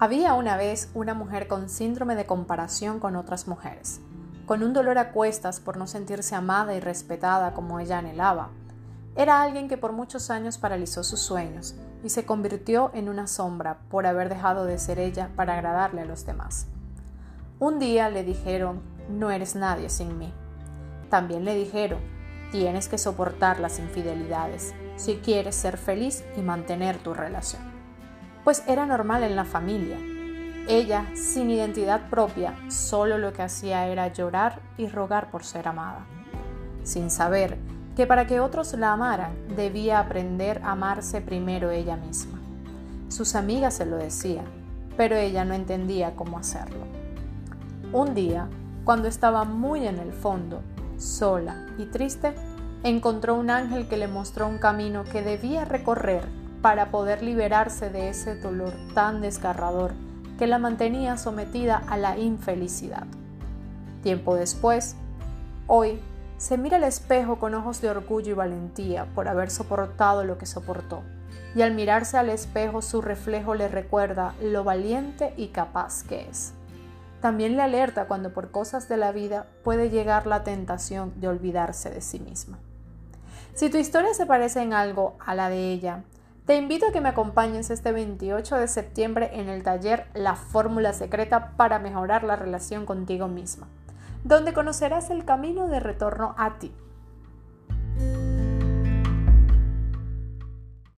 Había una vez una mujer con síndrome de comparación con otras mujeres, con un dolor a cuestas por no sentirse amada y respetada como ella anhelaba. Era alguien que por muchos años paralizó sus sueños y se convirtió en una sombra por haber dejado de ser ella para agradarle a los demás. Un día le dijeron, no eres nadie sin mí. También le dijeron, tienes que soportar las infidelidades si quieres ser feliz y mantener tu relación pues era normal en la familia. Ella, sin identidad propia, solo lo que hacía era llorar y rogar por ser amada, sin saber que para que otros la amaran debía aprender a amarse primero ella misma. Sus amigas se lo decían, pero ella no entendía cómo hacerlo. Un día, cuando estaba muy en el fondo, sola y triste, encontró un ángel que le mostró un camino que debía recorrer para poder liberarse de ese dolor tan desgarrador que la mantenía sometida a la infelicidad. Tiempo después, hoy, se mira al espejo con ojos de orgullo y valentía por haber soportado lo que soportó, y al mirarse al espejo su reflejo le recuerda lo valiente y capaz que es. También le alerta cuando por cosas de la vida puede llegar la tentación de olvidarse de sí misma. Si tu historia se parece en algo a la de ella, te invito a que me acompañes este 28 de septiembre en el taller La fórmula secreta para mejorar la relación contigo misma, donde conocerás el camino de retorno a ti